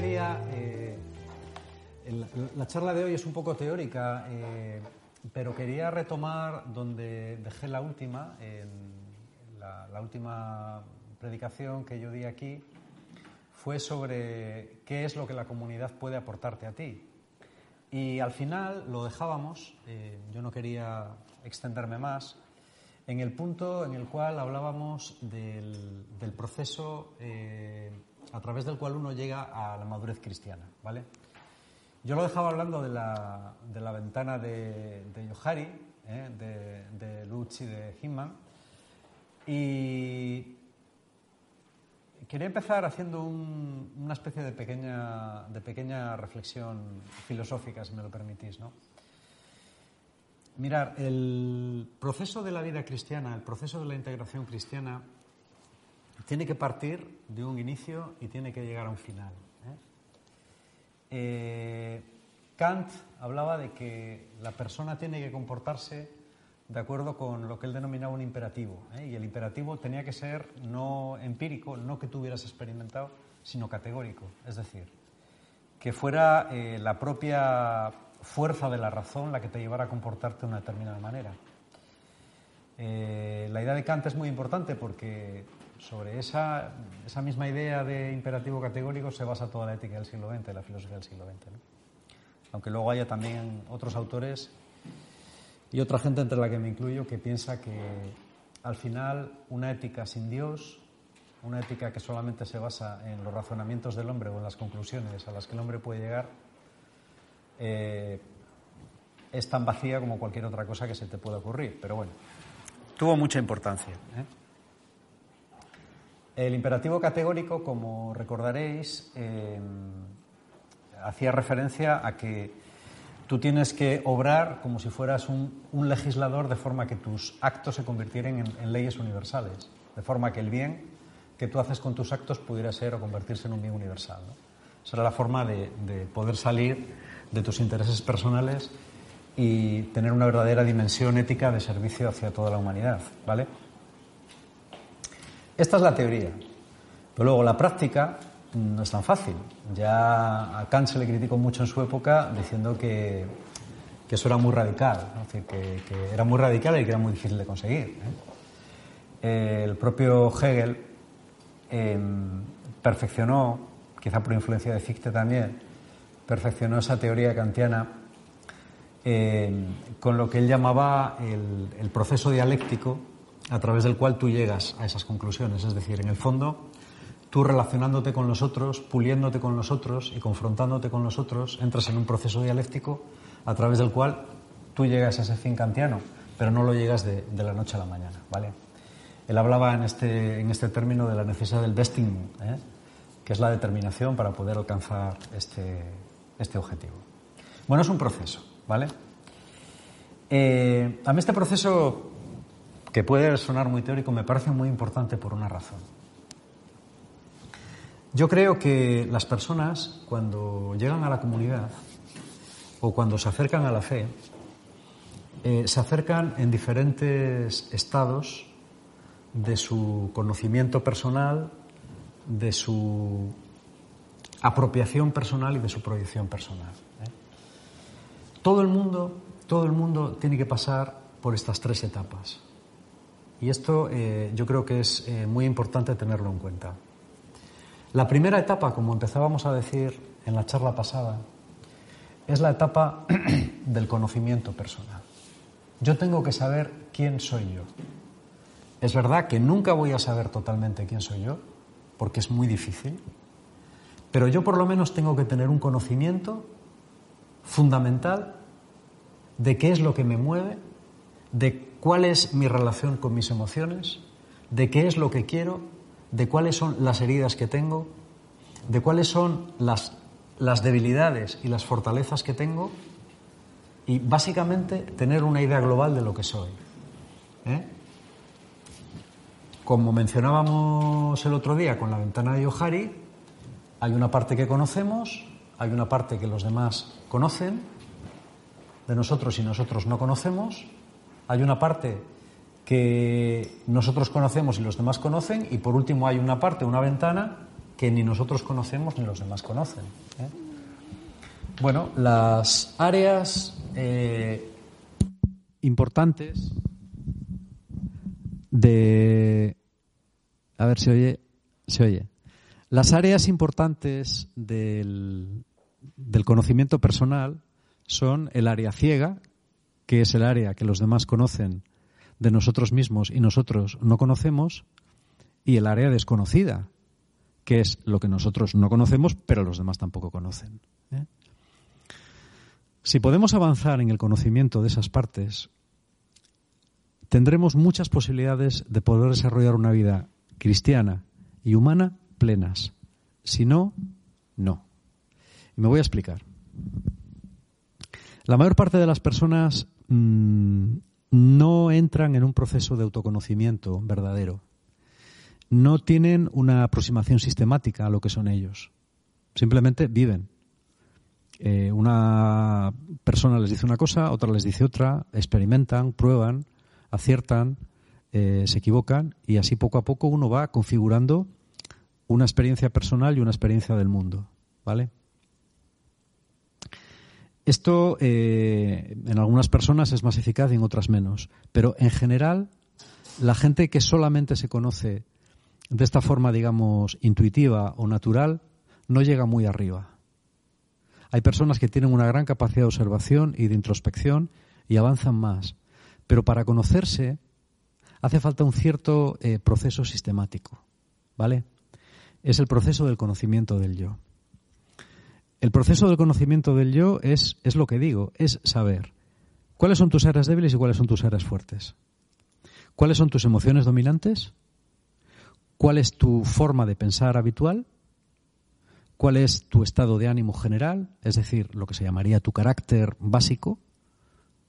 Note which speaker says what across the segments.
Speaker 1: quería... eh, la charla de hoy es un poco teórica, eh, pero quería retomar donde dejé la última, la, última predicación que yo di aquí, fue sobre qué es lo que la comunidad puede aportarte a ti. Y al final lo dejábamos, eh, yo no quería extenderme más, en el punto en el cual hablábamos del, proceso a través del cual uno llega a la madurez cristiana, ¿vale? Yo lo dejaba hablando de la, de la ventana de, de Yohari, ¿eh? de, de de Hinman, y quería empezar haciendo un- una especie de pequeña, de pequeña reflexión filosófica, si me lo permitís, ¿no? Mirar, el proceso de la vida cristiana, el proceso de la integración cristiana, tiene que partir de un inicio y tiene que llegar a un final. ¿eh? Eh, Kant hablaba de que la persona tiene que comportarse de acuerdo con lo que él denominaba un imperativo. ¿eh? Y el imperativo tenía que ser no empírico, no que tú hubieras experimentado, sino categórico. Es decir, que fuera la propia fuerza de la razón la que te llevara a comportarte de una determinada manera. La idea de Kant es muy importante porque sobre esa, esa misma idea de imperativo categórico se basa toda la ética del siglo XX, la filosofía del siglo XX. ¿no? Aunque luego haya también otros autores y otra gente entre la que me incluyo que piensa que al final una ética sin Dios, una ética que solamente se basa en los razonamientos del hombre o en las conclusiones a las que el hombre puede llegar, eh, es tan vacía como cualquier otra cosa que se te pueda ocurrir. Pero bueno, tuvo mucha importancia. ¿eh? El imperativo categórico, como recordaréis, eh, hacía referencia a que tú tienes que obrar como si fueras un, legislador de forma que tus actos se convirtieran en, leyes universales, de forma que el bien que tú haces con tus actos pudiera ser o convertirse en un bien universal. ¿no? Esa la forma de, de poder salir de tus intereses personales y tener una verdadera dimensión ética de servicio hacia toda la humanidad, ¿vale? Esta es la teoría. Pero luego la práctica no es tan fácil. Ya a Kant se le criticó mucho en su época diciendo que, que eso era muy radical. Es decir, que, era muy radical y que era muy difícil de conseguir. ¿eh? El propio Hegel eh, perfeccionó, quizá por influencia de Fichte también, perfeccionó esa teoría kantiana eh, con lo que él llamaba el proceso dialéctico a través del cual tú llegas a esas conclusiones. Es decir, en el fondo, tú relacionándote con los otros, puliéndote con los otros y confrontándote con los otros, entras en un proceso dialéctico a través del cual tú llegas a ese fin kantiano, pero no lo llegas de, la noche a la mañana, ¿vale? Él hablaba en este, en este término de la necesidad del vesting, ¿eh? que es la determinación para poder alcanzar este, este objetivo. Bueno, es un proceso, ¿vale? Eh, a mí este proceso, que puede sonar muy teórico, me parece muy importante por una razón. Yo creo que las personas, cuando llegan a la comunidad o cuando se acercan a la fe, eh, se acercan en diferentes estados de su conocimiento personal, de su apropiación personal y de su proyección personal. ¿eh? Todo el mundo, todo el mundo tiene que pasar por estas tres etapas. Y esto eh, yo creo que es eh, muy importante tenerlo en cuenta. La primera etapa, como empezábamos a decir en la charla pasada, es la etapa del conocimiento personal. Yo tengo que saber quién soy yo. Es verdad que nunca voy a saber totalmente quién soy yo, porque es muy difícil, pero yo por lo menos tengo que tener un conocimiento fundamental de qué es lo que me mueve, de cuál es mi relación con mis emociones, de qué es lo que quiero, de cuáles son las heridas que tengo, de cuáles son las, las debilidades y las fortalezas que tengo y básicamente tener una idea global de lo que soy. ¿eh? Como mencionábamos el otro día con la ventana de Yohari, hay una parte que conocemos, hay una parte que los demás conocen de nosotros y nosotros no conocemos, hay una parte que nosotros conocemos y los demás conocen, y por último hay una parte, una ventana, que ni nosotros conocemos ni los demás conocen. ¿eh? Bueno, las áreas eh, importantes de... A ver si oye. Se oye. Las áreas importantes del, del conocimiento personal son el área ciega, que es el área que los demás conocen de nosotros mismos y nosotros no conocemos, y el área desconocida, que es lo que nosotros no conocemos, pero los demás tampoco conocen. ¿eh? Si podemos avanzar en el conocimiento de esas partes, tendremos muchas posibilidades de poder desarrollar una vida cristiana y humana plenas. Si no, no. Y me voy a explicar. La mayor parte de las personas mm, no entran en un proceso de autoconocimiento verdadero. No tienen una aproximación sistemática a lo que son ellos. Simplemente viven. Eh, una persona les dice una cosa, otra les dice otra, experimentan, prueban, aciertan, eh, se equivocan y así poco a poco uno va configurando una experiencia personal y una experiencia del mundo. ¿Vale? Esto eh, en algunas personas es más eficaz y en otras menos, pero en general la gente que solamente se conoce de esta forma, digamos, intuitiva o natural, no llega muy arriba. Hay personas que tienen una gran capacidad de observación y de introspección y avanzan más, pero para conocerse hace falta un cierto eh, proceso sistemático, ¿vale? Es el proceso del conocimiento del yo. El proceso del conocimiento del yo es, es lo que digo, es saber cuáles son tus áreas débiles y cuáles son tus áreas fuertes. ¿Cuáles son tus emociones dominantes? ¿Cuál es tu forma de pensar habitual? ¿Cuál es tu estado de ánimo general? Es decir, lo que se llamaría tu carácter básico,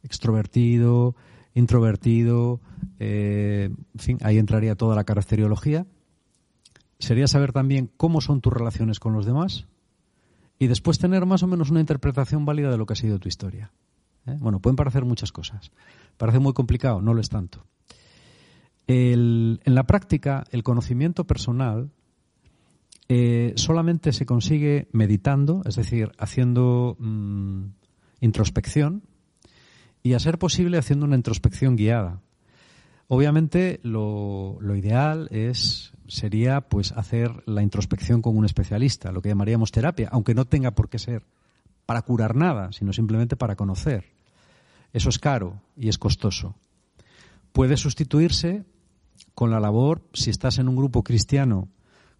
Speaker 1: extrovertido, introvertido, eh, en fin, ahí entraría toda la caracteriología. Sería saber también cómo son tus relaciones con los demás, y después tener más o menos una interpretación válida de lo que ha sido tu historia. ¿eh? Bueno, pueden parecer muchas cosas. Parece muy complicado, no lo es tanto. en la práctica, el conocimiento personal eh, solamente se consigue meditando, es decir, haciendo mm, introspección y, a ser posible, haciendo una introspección guiada. Obviamente, lo, ideal es sería pues hacer la introspección con un especialista, lo que llamaríamos terapia, aunque no tenga por qué ser para curar nada, sino simplemente para conocer. Eso es caro y es costoso. Puede sustituirse con la labor, si estás en un grupo cristiano,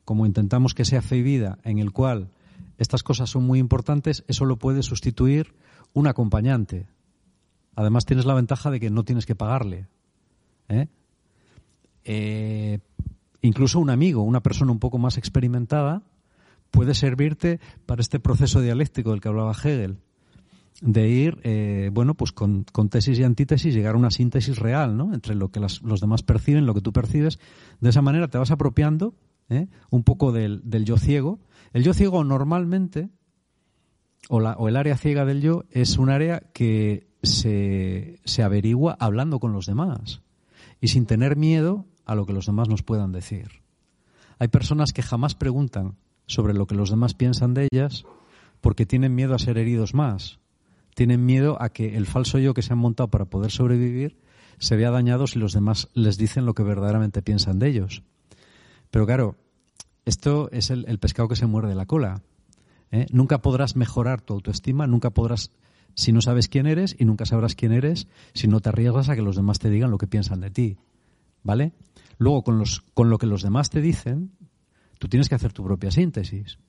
Speaker 1: como intentamos que sea fe y vida, en el cual estas cosas son muy importantes, eso lo puede sustituir un acompañante. Además tienes la ventaja de que no tienes que pagarle. ¿Eh? Eh, Incluso un amigo, una persona un poco más experimentada, puede servirte para este proceso dialéctico del que hablaba Hegel, de ir, eh, bueno, pues con, tesis y antítesis, llegar a una síntesis real, ¿no? Entre lo que los demás perciben, lo que tú percibes. De esa manera te vas apropiando un poco del, yo ciego. El yo ciego normalmente, o, o el área ciega del yo, es un área que se, se averigua hablando con los demás y sin tener miedo a lo que los demás nos puedan decir. Hay personas que jamás preguntan sobre lo que los demás piensan de ellas porque tienen miedo a ser heridos más. Tienen miedo a que el falso yo que se han montado para poder sobrevivir se vea dañado si los demás les dicen lo que verdaderamente piensan de ellos. Pero claro, esto es el, pescado que se muerde la cola. ¿eh? Nunca podrás mejorar tu autoestima, nunca podrás si no sabes quién eres y nunca sabrás quién eres si no te arriesgas a que los demás te digan lo que piensan de ti. ¿Vale? Luego, con, los, con lo que los demás te dicen, tú tienes que hacer tu propia síntesis.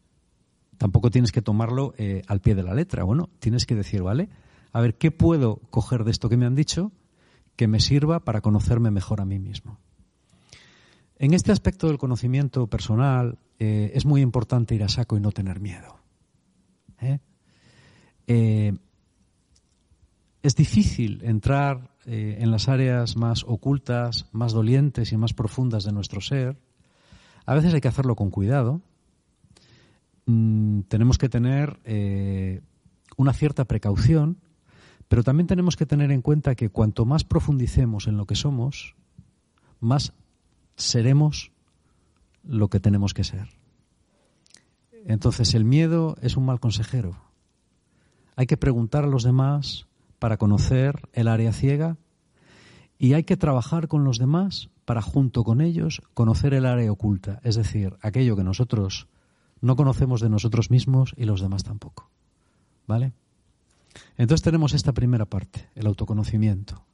Speaker 1: Tampoco tienes que tomarlo eh, al pie de la letra. Bueno, tienes que decir, ¿vale? A ver, ¿qué puedo coger de esto que me han dicho que me sirva para conocerme mejor a mí mismo? En este aspecto del conocimiento personal eh, es muy importante ir a saco y no tener miedo. ¿eh? Es difícil entrar eh, en las áreas más ocultas, más dolientes y más profundas de nuestro ser. A veces hay que hacerlo con cuidado. Mm, tenemos que tener eh, una cierta precaución, pero también tenemos que tener en cuenta que cuanto más profundicemos en lo que somos, más seremos lo que tenemos que ser. Entonces el miedo es un mal consejero. Hay que preguntar a los demás para conocer el área ciega y hay que trabajar con los demás para junto con ellos conocer el área oculta, es decir, aquello que nosotros no conocemos de nosotros mismos y los demás tampoco. ¿Vale? Entonces tenemos esta primera parte, el autoconocimiento.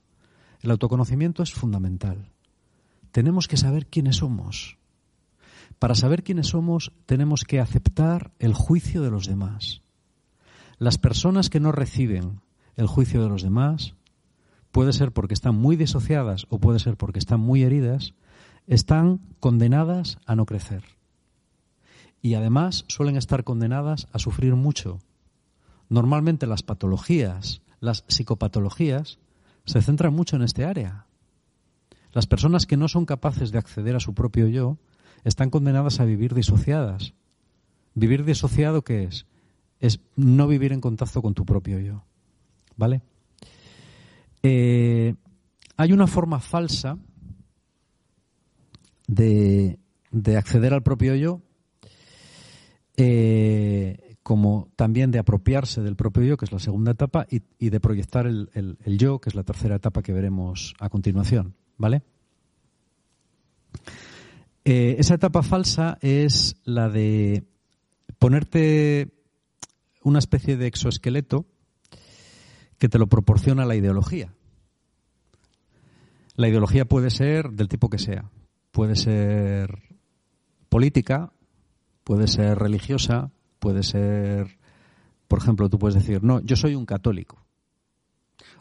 Speaker 1: El autoconocimiento es fundamental. Tenemos que saber quiénes somos. Para saber quiénes somos tenemos que aceptar el juicio de los demás. Las personas que no reciben el juicio de los demás, puede ser porque están muy disociadas o puede ser porque están muy heridas, están condenadas a no crecer. Y además suelen estar condenadas a sufrir mucho. Normalmente las patologías, las psicopatologías, se centran mucho en este área. Las personas que no son capaces de acceder a su propio yo están condenadas a vivir disociadas. Vivir disociado, ¿qué es? Es no vivir en contacto con tu propio yo. ¿Vale? Eh, hay una forma falsa de, acceder al propio yo, eh, como también de apropiarse del propio yo, que es la segunda etapa, y, de proyectar el, yo, que es la tercera etapa que veremos a continuación. ¿Vale? Eh, esa etapa falsa es la de ponerte una especie de exoesqueleto que te lo proporciona la ideología. La ideología puede ser del tipo que sea. Puede ser política, puede ser religiosa, puede ser, por ejemplo, tú puedes decir, no, yo soy un católico,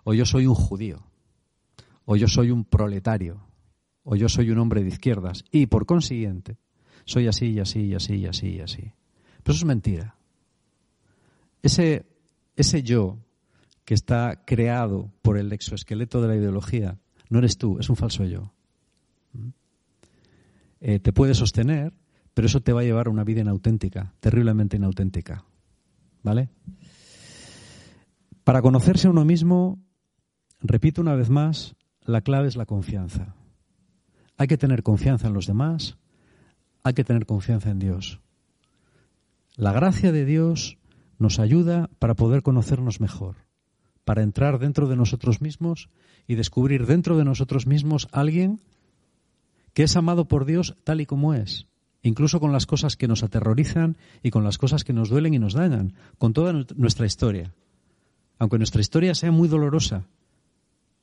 Speaker 1: o yo soy un judío, o yo soy un proletario, o yo soy un hombre de izquierdas, y por consiguiente, soy así y así y así y así y así. Pero eso es mentira. Ese, ese yo que está creado por el exoesqueleto de la ideología, no eres tú, es un falso yo. ¿Mm? Eh, te puede sostener, pero eso te va a llevar a una vida inauténtica, terriblemente inauténtica. ¿Vale? Para conocerse a uno mismo, repito una vez más, la clave es la confianza. Hay que tener confianza en los demás, hay que tener confianza en Dios. La gracia de Dios nos ayuda para poder conocernos mejor para entrar dentro de nosotros mismos y descubrir dentro de nosotros mismos alguien que es amado por Dios tal y como es, incluso con las cosas que nos aterrorizan y con las cosas que nos duelen y nos dañan, con toda nuestra historia. Aunque nuestra historia sea muy dolorosa,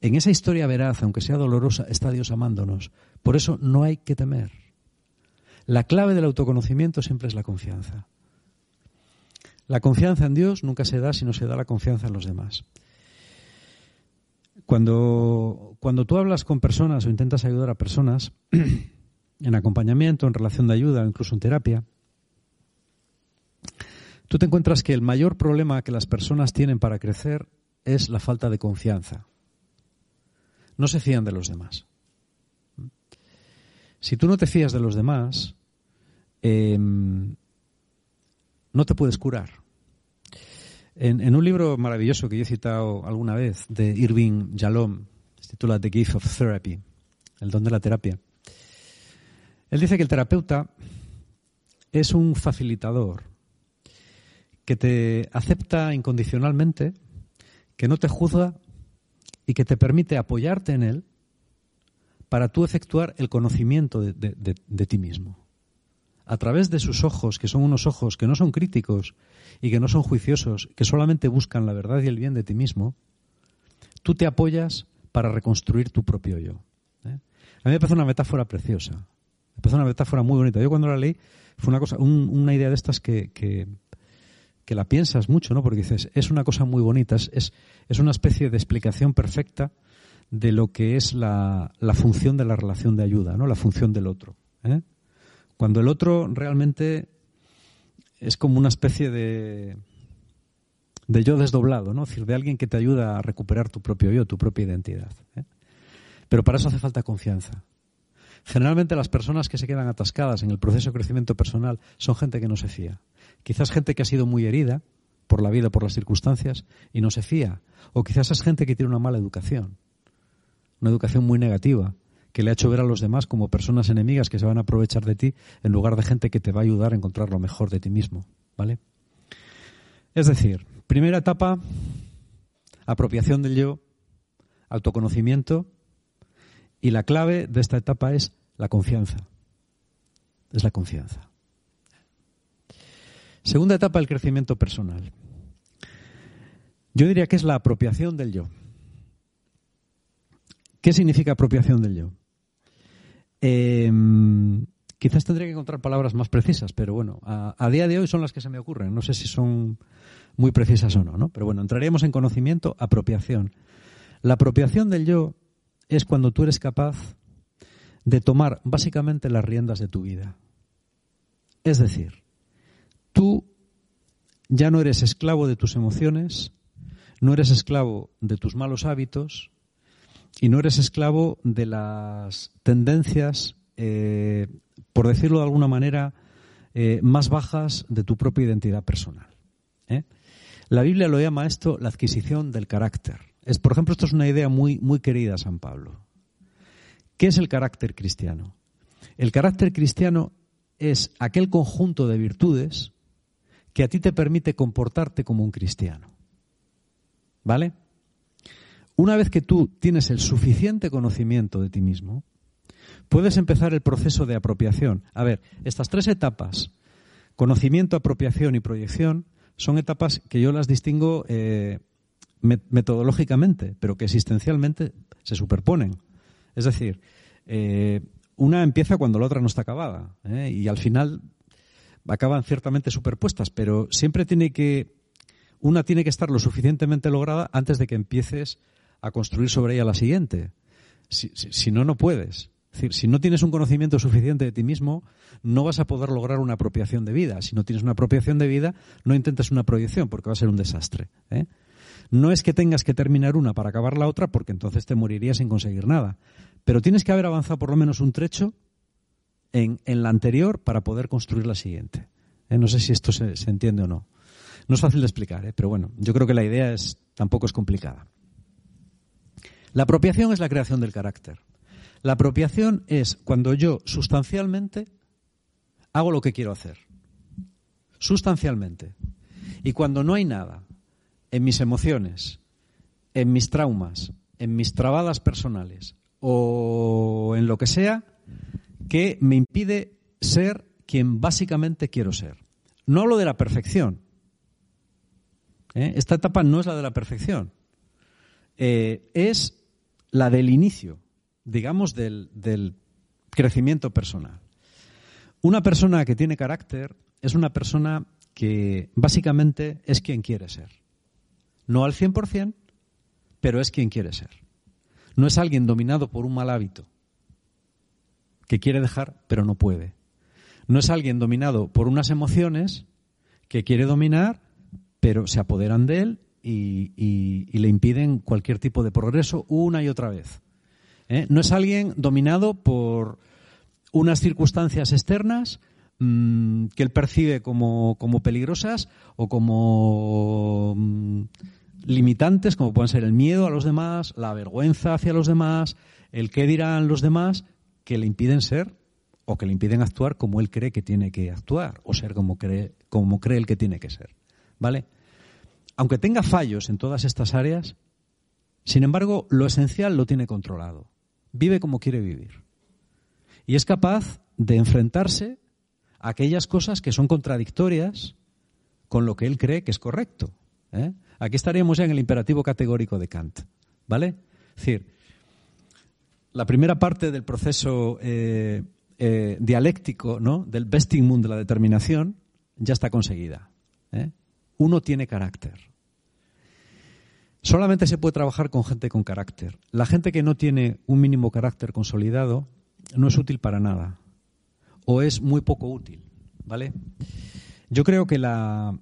Speaker 1: en esa historia veraz, aunque sea dolorosa, está Dios amándonos. Por eso no hay que temer. La clave del autoconocimiento siempre es la confianza. La confianza en Dios nunca se da si no se da la confianza en los demás. Cuando, cuando tú hablas con personas o intentas ayudar a personas, en acompañamiento, en relación de ayuda incluso en terapia, tú te encuentras que el mayor problema que las personas tienen para crecer es la falta de confianza. No se fían de los demás. Si tú no te fías de los demás, em, no te puedes curar. En, un libro maravilloso que yo he citado alguna vez, de Irving Jalom, se titula The Gift of Therapy, el don de la terapia, él dice que el terapeuta es un facilitador que te acepta incondicionalmente, que no te juzga y que te permite apoyarte en él para tú efectuar el conocimiento de ti mismo a través de sus ojos, que son unos ojos que no son críticos y que no son juiciosos, que solamente buscan la verdad y el bien de ti mismo, tú te apoyas para reconstruir tu propio yo. ¿eh? A mí me parece una metáfora preciosa, me parece una metáfora muy bonita. Yo cuando la leí fue una cosa, una idea de estas que, que, la piensas mucho, ¿no? Porque dices, es una cosa muy bonita, es, es, una especie de explicación perfecta de lo que es la, la, función de la relación de ayuda, ¿no? La función del otro. ¿eh? Cuando el otro realmente es como una especie de, de yo desdoblado, ¿no? Es decir, de alguien que te ayuda a recuperar tu propio yo, tu propia identidad. ¿eh? Pero para eso hace falta confianza. Generalmente las personas que se quedan atascadas en el proceso de crecimiento personal son gente que no se fía. Quizás gente que ha sido muy herida por la vida, por las circunstancias, y no se fía. O quizás es gente que tiene una mala educación, una educación muy negativa, que le ha hecho ver a los demás como personas enemigas que se van a aprovechar de ti en lugar de gente que te va a ayudar a encontrar lo mejor de ti mismo, ¿vale? Es decir, primera etapa, apropiación del yo, autoconocimiento, y la clave de esta etapa es la confianza. Es la confianza. Segunda etapa, el crecimiento personal. Yo diría que es la apropiación del yo. ¿Qué significa apropiación del yo? Em, quizás tendría que encontrar palabras más precisas, pero bueno, a, día de hoy son las que se me ocurren. No sé si son muy precisas o no, ¿no? Pero bueno, entraríamos en conocimiento, apropiación. La apropiación del yo es cuando tú eres capaz de tomar básicamente las riendas de tu vida. Es decir, tú ya no eres esclavo de tus emociones, no eres esclavo de tus malos hábitos, y no eres esclavo de las tendencias, eh, por decirlo de alguna manera, eh, más bajas de tu propia identidad personal. ¿eh? La Biblia lo llama esto la adquisición del carácter. Es, por ejemplo, esto es una idea muy, muy querida San Pablo. ¿Qué es el carácter cristiano? El carácter cristiano es aquel conjunto de virtudes que a ti te permite comportarte como un cristiano. ¿Vale? Una vez que tú tienes el suficiente conocimiento de ti mismo, puedes empezar el proceso de apropiación. A ver, estas tres etapas, conocimiento, apropiación y proyección, son etapas que yo las distingo eh, metodológicamente, pero que existencialmente se superponen. Es decir, eh, una empieza cuando la otra no está acabada ¿eh? y al final acaban ciertamente superpuestas, pero siempre tiene que una tiene que estar lo suficientemente lograda antes de que empieces a construir sobre ella la siguiente. Si, no, no puedes. Es decir, si no tienes un conocimiento suficiente de ti mismo, no vas a poder lograr una apropiación de vida. Si no tienes una apropiación de vida, no intentes una proyección porque va a ser un desastre. ¿eh? No es que tengas que terminar una para acabar la otra porque entonces te morirías sin conseguir nada. Pero tienes que haber avanzado por lo menos un trecho en, la anterior para poder construir la siguiente. ¿eh? No sé si esto se, se, entiende o no. No es fácil de explicar, ¿eh? pero bueno, yo creo que la idea es, tampoco es complicada. La apropiación es la creación del carácter. La apropiación es cuando yo sustancialmente hago lo que quiero hacer. Sustancialmente. Y cuando no hay nada en mis emociones, en mis traumas, en mis trabadas personales o en lo que sea que me impide ser quien básicamente quiero ser. No hablo de la perfección. ¿eh? Esta etapa no es la de la perfección. Eh, es la del inicio, digamos, del, crecimiento personal. Una persona que tiene carácter es una persona que básicamente es quien quiere ser. No al 100%, pero es quien quiere ser. No es alguien dominado por un mal hábito que quiere dejar, pero no puede. No es alguien dominado por unas emociones que quiere dominar, pero se apoderan de él y, le impiden cualquier tipo de progreso una y otra vez. ¿eh? No es alguien dominado por unas circunstancias externas mm, que él percibe como, peligrosas o como mm, limitantes, como pueden ser el miedo a los demás, la vergüenza hacia los demás, el qué dirán los demás, que le impiden ser o que le impiden actuar como él cree que tiene que actuar o ser como cree, como cree él que tiene que ser. ¿Vale? Aunque tenga fallos en todas estas áreas, sin embargo, lo esencial lo tiene controlado. Vive como quiere vivir. Y es capaz de enfrentarse a aquellas cosas que son contradictorias con lo que él cree que es correcto. ¿eh? Aquí estaríamos ya en el imperativo categórico de Kant. ¿Vale? Es decir, la primera parte del proceso eh, eh, dialéctico, ¿no? del Bestingmund de la determinación, ya está conseguida uno tiene carácter. Solamente se puede trabajar con gente con carácter. La gente que no tiene un mínimo carácter consolidado no es útil para nada o es muy poco útil, ¿vale? Yo creo que la,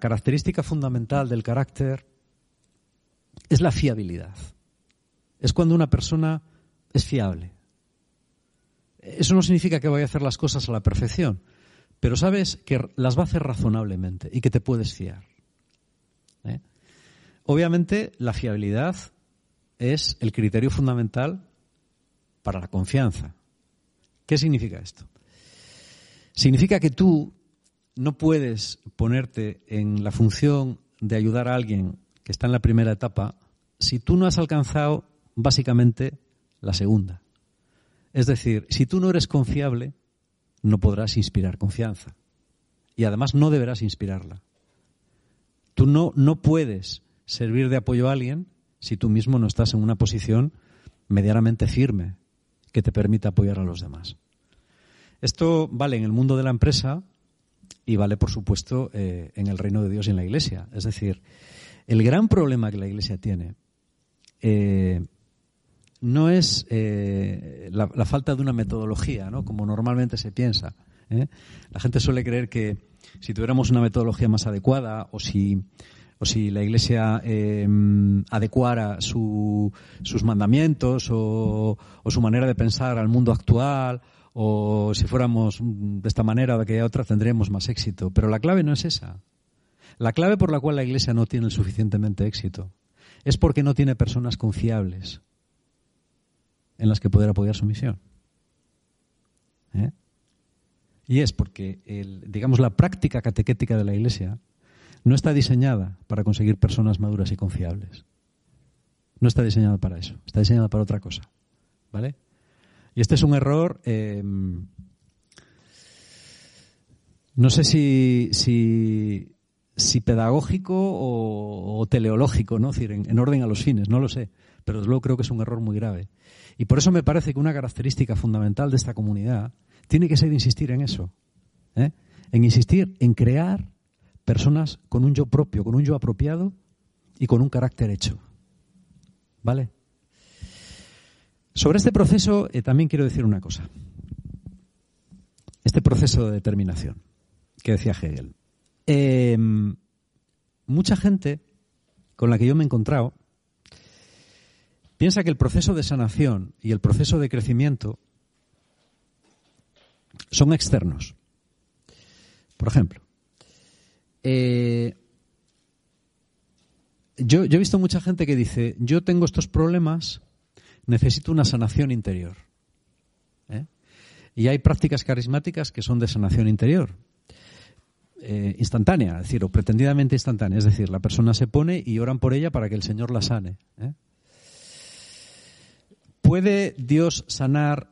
Speaker 1: característica fundamental del carácter es la fiabilidad. Es cuando una persona es fiable. Eso no significa que vaya a hacer las cosas a la perfección, pero sabes que las va a hacer razonablemente y que te puedes fiar. ¿eh? Obviamente, la fiabilidad es el criterio fundamental para la confianza. ¿Qué significa esto? Significa que tú no puedes ponerte en la función de ayudar a alguien que está en la primera etapa si tú no has alcanzado básicamente la segunda. Es decir, si tú no eres confiable, no podrás inspirar confianza. Y además no deberás inspirarla. Tú no, no puedes servir de apoyo a alguien si tú mismo no estás en una posición medianamente firme que te permita apoyar a los demás. Esto vale en el mundo de la empresa y vale, por supuesto, eh, en el reino de Dios y en la Iglesia. Es decir, el gran problema que la Iglesia tiene eh, no es eh, la, falta de una metodología, ¿no? como normalmente se piensa. La gente suele creer que si tuviéramos una metodología más adecuada o si o si la Iglesia em, adecuara sus mandamientos o, su manera de pensar al mundo actual, o si fuéramos de esta manera o de aquella otra, tendríamos más éxito. Pero la clave no es esa. La clave por la cual la Iglesia no tiene el suficientemente éxito es porque no tiene personas confiables en las que poder apoyar su misión. ¿Eh? Y es porque, digamos, la práctica catequética de la Iglesia no está diseñada para conseguir personas maduras y confiables. No está diseñada para eso, está diseñada para otra cosa. ¿Vale? Y este es un error, eh, no sé si, si, pedagógico o, teleológico, ¿no? decir, en, orden a los fines, no lo sé, pero desde luego creo que es un error muy grave. Y por eso me parece que una característica fundamental de esta comunidad tiene que ser insistir en eso, ¿eh? en insistir en crear personas con un yo propio, con un yo apropiado y con un carácter hecho. ¿Vale? Sobre este proceso eh, también quiero decir una cosa. Este proceso de determinación que decía Hegel. Em, mucha gente con la que yo me he encontrado piensa que el proceso de sanación y el proceso de crecimiento son externos. Por ejemplo, eh, yo, he visto mucha gente que dice, yo tengo estos problemas, necesito una sanación interior. ¿eh? Y hay prácticas carismáticas que son de sanación interior. Eh, instantánea, es decir, o pretendidamente instantánea. Es decir, la persona se pone y oran por ella para que el Señor la sane. ¿Puede Dios sanar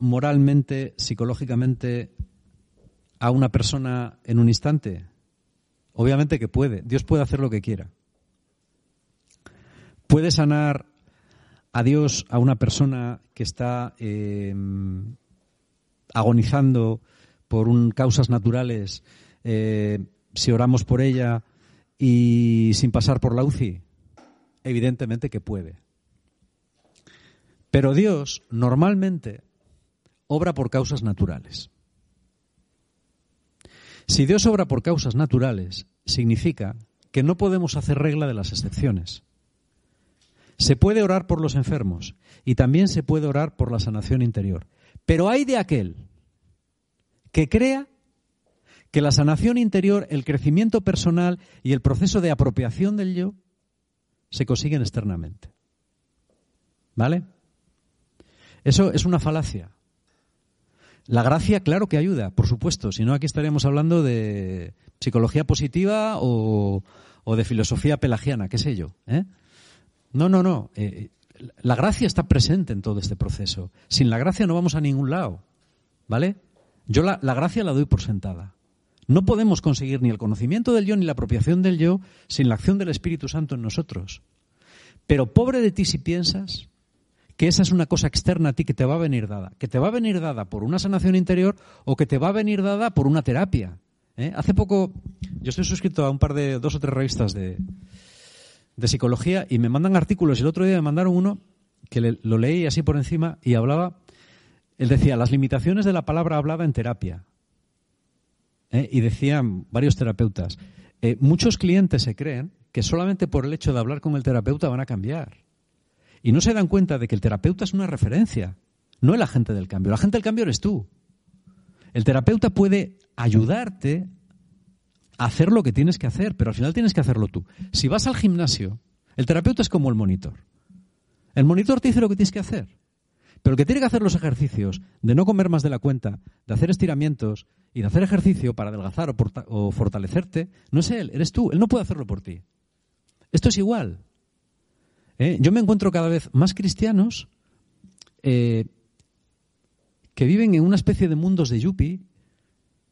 Speaker 1: moralmente, psicológicamente a una persona en un instante? Obviamente que puede. Dios puede hacer lo que quiera. Puede sanar a Dios a una persona que está em, agonizando por un, causas naturales eh, si oramos por ella y sin pasar por la UCI? Evidentemente que puede. Pero Dios normalmente obra por causas naturales. Si Dios obra por causas naturales, significa que no podemos hacer regla de las excepciones. Se puede orar por los enfermos y también se puede orar por la sanación interior. Pero hay de aquel que crea que la sanación interior, el crecimiento personal y el proceso de apropiación del yo se consiguen externamente. ¿Vale? Eso es una falacia. La gracia, claro que ayuda, por supuesto, si no aquí estaríamos hablando de psicología positiva o, de filosofía pelagiana, qué sé yo. ¿eh? No, no, no. Eh, la gracia está presente en todo este proceso. Sin la gracia no vamos a ningún lado. ¿Vale? Yo la, la gracia la doy por sentada. No podemos conseguir ni el conocimiento del yo ni la apropiación del yo sin la acción del Espíritu Santo en nosotros. Pero pobre de ti si piensas que esa es una cosa externa a ti que te va a venir dada, que te va a venir dada por una sanación interior o que te va a venir dada por una terapia. ¿eh? Hace poco yo estoy suscrito a un par de dos o tres revistas de, de psicología y me mandan artículos. El otro día me mandaron uno que lo leí así por encima y hablaba, él decía, las limitaciones de la palabra hablada en terapia. ¿eh? Y decían varios terapeutas, eh, muchos clientes se creen que solamente por el hecho de hablar con el terapeuta van a cambiar. Y no se dan cuenta de que el terapeuta es una referencia, no el agente del cambio. El agente del cambio eres tú. El terapeuta puede ayudarte a hacer lo que tienes que hacer, pero al final tienes que hacerlo tú. Si vas al gimnasio, el terapeuta es como el monitor. El monitor te dice lo que tienes que hacer. Pero el que tiene que hacer los ejercicios de no comer más de la cuenta, de hacer estiramientos y de hacer ejercicio para adelgazar o, fortalecerte, no es él, eres tú. Él no puede hacerlo por ti. Esto es igual. ¿Eh? Yo me encuentro cada vez más cristianos eh, que viven en una especie de mundos de yuppie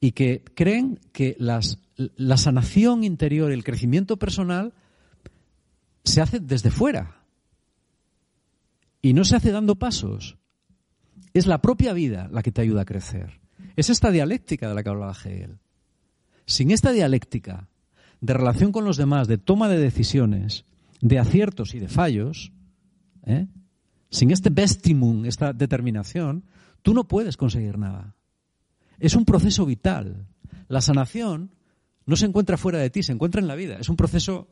Speaker 1: y que creen que la sanación interior, el crecimiento personal, se hace desde fuera. Y no se hace dando pasos. Es la propia vida la que te ayuda a crecer. Es esta dialéctica de la que hablaba Hegel. Sin esta dialéctica de relación con los demás, de toma de decisiones, de aciertos y de fallos, ¿eh? sin este bestimum, esta determinación, tú no puedes conseguir nada. Es un proceso vital. La sanación no se encuentra fuera de ti, se encuentra en la vida. Es un proceso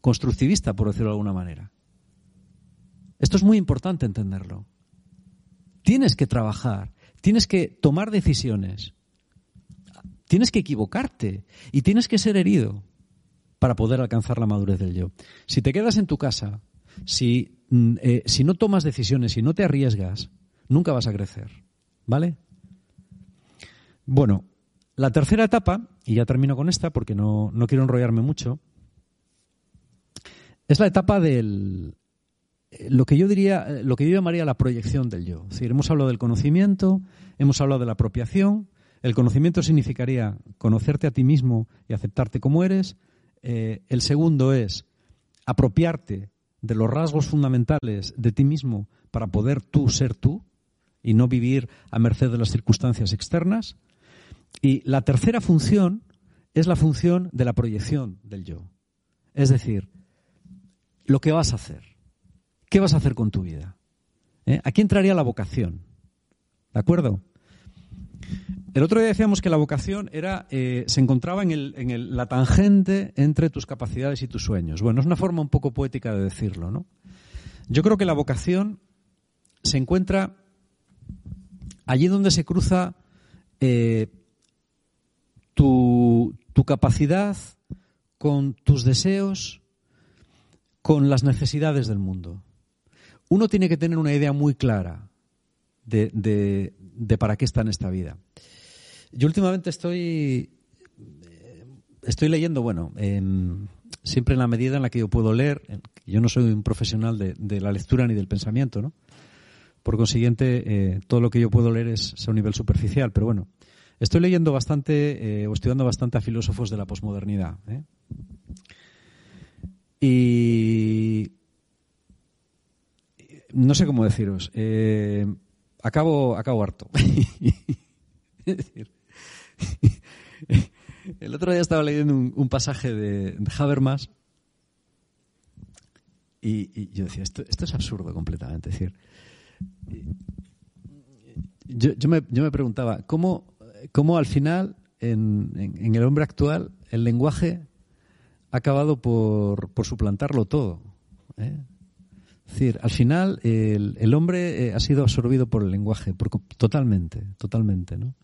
Speaker 1: constructivista, por decirlo de alguna manera. Esto es muy importante entenderlo. Tienes que trabajar, tienes que tomar decisiones, tienes que equivocarte y tienes que ser herido para poder alcanzar la madurez del yo. Si te quedas en tu casa, si, mm, eh, si no tomas decisiones, si no te arriesgas, nunca vas a crecer. ¿Vale? Bueno, la tercera etapa, y ya termino con esta porque no, quiero enrollarme mucho, es la etapa del, lo que yo diría, lo que yo llamaría la proyección del yo. Es decir, hemos hablado del conocimiento, hemos hablado de la apropiación. El conocimiento significaría conocerte a ti mismo y aceptarte como eres. Eh, el segundo es apropiarte de los rasgos fundamentales de ti mismo para poder tú ser tú y no vivir a merced de las circunstancias externas. Y la tercera función es la función de la proyección del yo. Es decir, lo que vas a hacer. ¿Qué vas a hacer con tu vida? ¿Eh? Aquí entraría la vocación. ¿De acuerdo? El otro día decíamos que la vocación era, eh, se encontraba en, la tangente entre tus capacidades y tus sueños. Bueno, es una forma un poco poética de decirlo, ¿no? Yo creo que la vocación se encuentra allí donde se cruza eh, tu, capacidad con tus deseos, con las necesidades del mundo. Uno tiene que tener una idea muy clara de, para qué está en esta vida. Yo últimamente estoy, estoy leyendo, bueno, siempre en la medida en la que yo puedo leer. Yo no soy un profesional de, la lectura ni del pensamiento, ¿no? Por consiguiente, eh, todo lo que yo puedo leer es, es a un nivel superficial, pero bueno, Estoy leyendo bastante eh, o estudiando bastante a filósofos de la posmodernidad. ¿eh? Y no sé cómo deciros. Eh, acabo, acabo harto. el otro día estaba leyendo un, pasaje de, Habermas y, yo decía, esto, es absurdo completamente. Es decir, yo, me, yo me preguntaba, ¿cómo cómo al final, en, el hombre actual, el lenguaje ha acabado por, suplantarlo todo. ¿eh? Es decir, al final el, hombre eh, ha sido absorbido por el lenguaje, totalmente, totalmente. ¿no?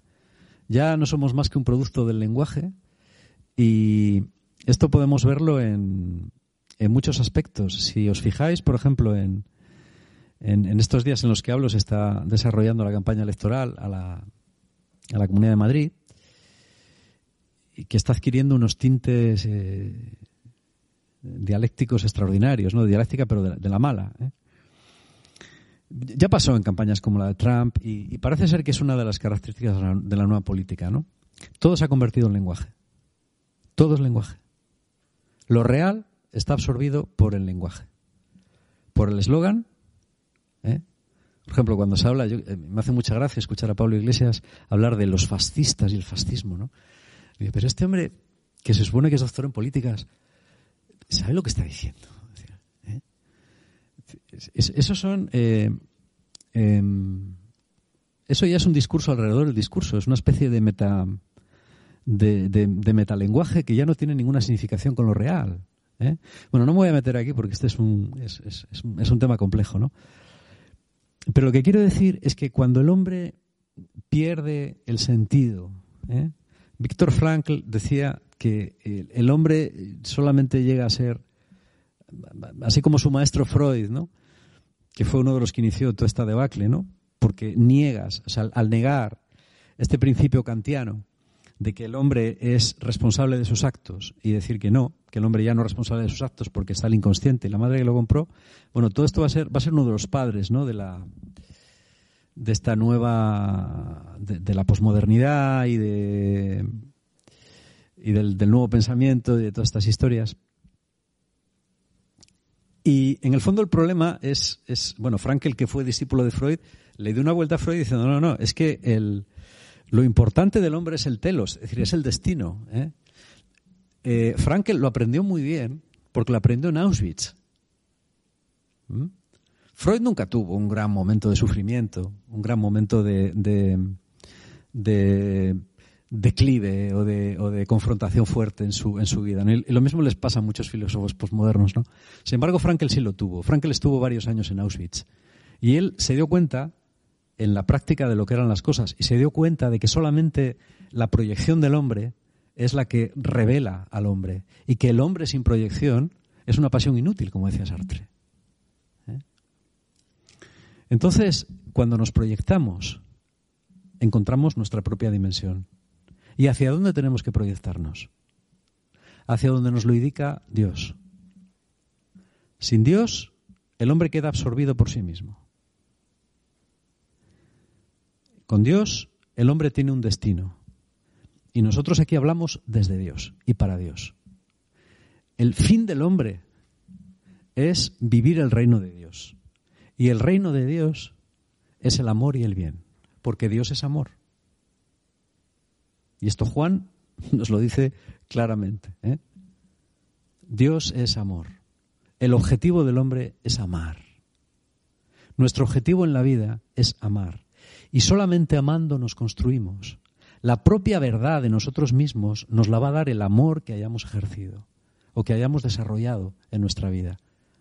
Speaker 1: Ya no somos más que un producto del lenguaje y esto podemos verlo en, muchos aspectos. Si os fijáis, por ejemplo, en, estos días en los que hablo se está desarrollando la campaña electoral a la, Comunidad de Madrid, y que está adquiriendo unos tintes eh, dialécticos extraordinarios, ¿no? dialéctica, pero de, la mala. ¿eh? Ya pasó en campañas como la de Trump y, parece ser que es una de las características de la, nueva política. ¿no? Todo se ha convertido en lenguaje. Todo es lenguaje. Lo real está absorbido por el lenguaje. Por el eslogan, ¿eh? Por ejemplo, cuando se habla, eh, me hace mucha gracia escuchar a Pablo Iglesias hablar de los fascistas y el fascismo, ¿no? pero este hombre, que se supone que es doctor en políticas, ¿sabe lo que está diciendo? ¿Eh? Eso son... Eh, em, eso ya es un discurso alrededor del discurso, es una especie de meta de, metalenguaje que ya no tiene ninguna significación con lo real. Bueno, no me voy a meter aquí porque este es un, es, es un tema complejo, ¿no? Pero lo que quiero decir es que cuando el hombre pierde el sentido, ¿eh? Víctor Frankl decía que el hombre solamente llega a ser, así como su maestro Freud, ¿no? Que fue uno de los que inició toda esta debacle, ¿no? porque niegas, o sea, al negar este principio kantiano de que el hombre es responsable de sus actos y decir que no, que el hombre ya no es responsable de sus actos porque está el inconsciente y la madre que lo compró, bueno, todo esto va a ser, va a ser uno de los padres, ¿no? De la de esta nueva de, la posmodernidad y de y del, del, nuevo pensamiento y de todas estas historias. Y en el fondo el problema es, es, bueno, Frankel, que fue discípulo de Freud, le dio una vuelta a Freud diciendo, no, no, no, es que el, lo importante del hombre es el telos, es decir, es el destino. ¿eh? Eh, Frankel lo aprendió muy bien porque lo aprendió en Auschwitz. ¿Mm? Freud nunca tuvo un gran momento de sufrimiento, un gran momento de, de, declive o de, o de, confrontación fuerte en su, en su vida. Y lo mismo les pasa a muchos filósofos postmodernos. ¿no? Sin embargo, Frankel sí lo tuvo. Frankel estuvo varios años en Auschwitz. Y él se dio cuenta en la práctica de lo que eran las cosas y se dio cuenta de que solamente la proyección del hombre es la que revela al hombre y que el hombre sin proyección es una pasión inútil, como decía Sartre. ¿Eh? Entonces, cuando nos proyectamos, encontramos nuestra propia dimensión. ¿Y hacia dónde tenemos que proyectarnos? Hacia donde nos lo indica Dios. Sin Dios, el hombre queda absorbido por sí mismo. Con Dios, el hombre tiene un destino. Y nosotros aquí hablamos desde Dios y para Dios. El fin del hombre es vivir el reino de Dios. Y el reino de Dios es el amor y el bien, porque Dios es amor. Y esto Juan nos lo dice claramente. ¿eh? Dios es amor. El objetivo del hombre es amar. Nuestro objetivo en la vida es amar. Y solamente amando nos construimos. La propia verdad de nosotros mismos nos la va a dar el amor que hayamos ejercido o que hayamos desarrollado en nuestra vida.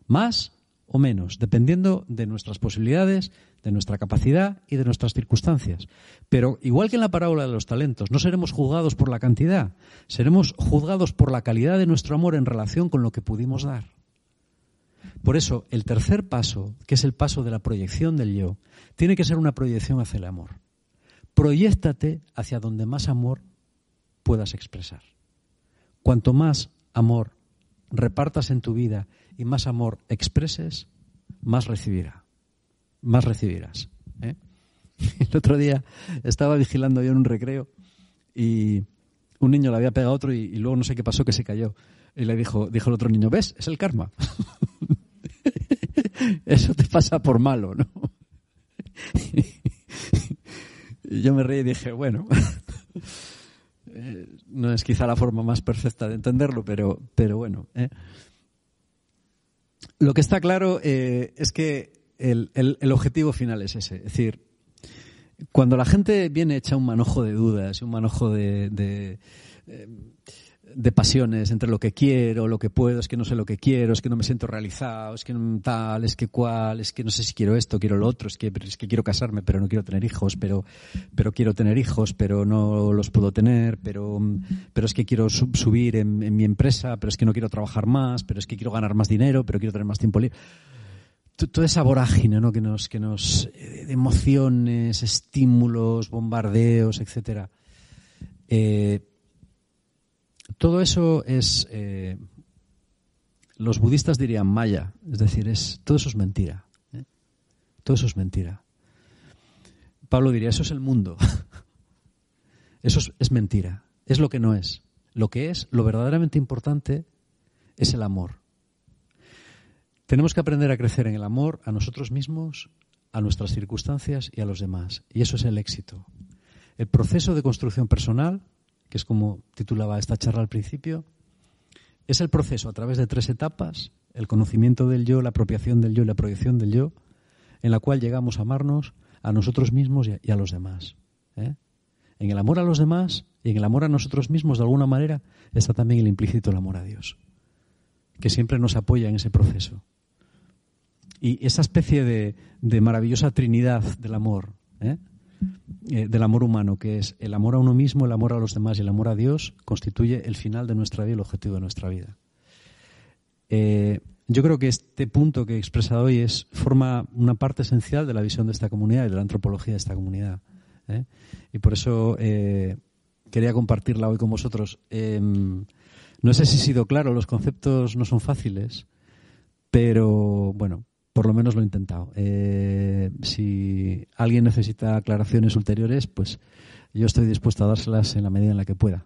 Speaker 1: Más o menos, dependiendo de nuestras posibilidades, de nuestra capacidad y de nuestras circunstancias. Pero igual que en la parábola de los talentos, no seremos juzgados por la cantidad, seremos juzgados por la calidad de nuestro amor en relación con lo que pudimos dar. Por eso, el tercer paso, que es el paso de la proyección del yo, tiene que ser una proyección hacia el amor. Proyéctate hacia donde más amor puedas expresar. Cuanto más amor repartas en tu vida y más amor expreses, más recibirá, más recibirás. ¿eh? El otro día estaba vigilando yo en un recreo y un niño le había pegado a otro y, luego no sé qué pasó que se cayó. Y le dijo, dijo el otro niño, ¿ves? Es el karma. Eso te pasa por malo, ¿no? y yo me reí y dije, bueno, eh, no es quizá la forma más perfecta de entenderlo, pero, pero bueno. ¿eh? Lo que está claro eh, es que el, objetivo final es ese. Es decir, cuando la gente viene hecha un manojo de dudas, un manojo de de pasiones entre lo que quiero, lo que puedo, es que no sé lo que quiero, es que no me siento realizado, es que tal, es que cual, es que no sé si quiero esto, quiero lo otro, es que, es que quiero casarme, pero no quiero tener hijos, pero, pero quiero tener hijos, pero no los puedo tener, pero, pero es que quiero subir en, mi empresa, pero es que no quiero trabajar más, pero es que quiero ganar más dinero, pero quiero tener más tiempo libre. Toda esa vorágine, ¿no? Que nos, que nos, eh, de emociones, estímulos, bombardeos, etcétera. Eh, todo eso es, eh, los budistas dirían maya, es decir, es, todo eso es mentira. ¿eh? Todo eso es mentira. Pablo diría, eso es el mundo. eso es, es mentira. Es lo que no es. Lo que es, lo verdaderamente importante, es el amor. Tenemos que aprender a crecer en el amor a nosotros mismos, a nuestras circunstancias y a los demás. Y eso es el éxito. El proceso de construcción personal que es como titulaba esta charla al principio, es el proceso a través de tres etapas, el conocimiento del yo, la apropiación del yo y la proyección del yo, en la cual llegamos a amarnos a nosotros mismos y a, los demás. ¿eh? En el amor a los demás y en el amor a nosotros mismos, de alguna manera, está también el implícito el amor a Dios, que siempre nos apoya en ese proceso. Y esa especie de, de maravillosa trinidad del amor, ¿eh? Eh, del amor humano, que es el amor a uno mismo, el amor a los demás y el amor a Dios, constituye el final de nuestra vida, el objetivo de nuestra vida. Eh, yo creo que este punto que he expresado hoy es, forma una parte esencial de la visión de esta comunidad y de la antropología de esta comunidad. ¿eh? Y por eso quería compartirla hoy con vosotros. Em, no sé si he sido claro, los conceptos no son fáciles, pero bueno, por lo menos lo he intentado. Eh, si alguien necesita aclaraciones ulteriores, pues yo estoy dispuesto a dárselas en la medida en la que pueda.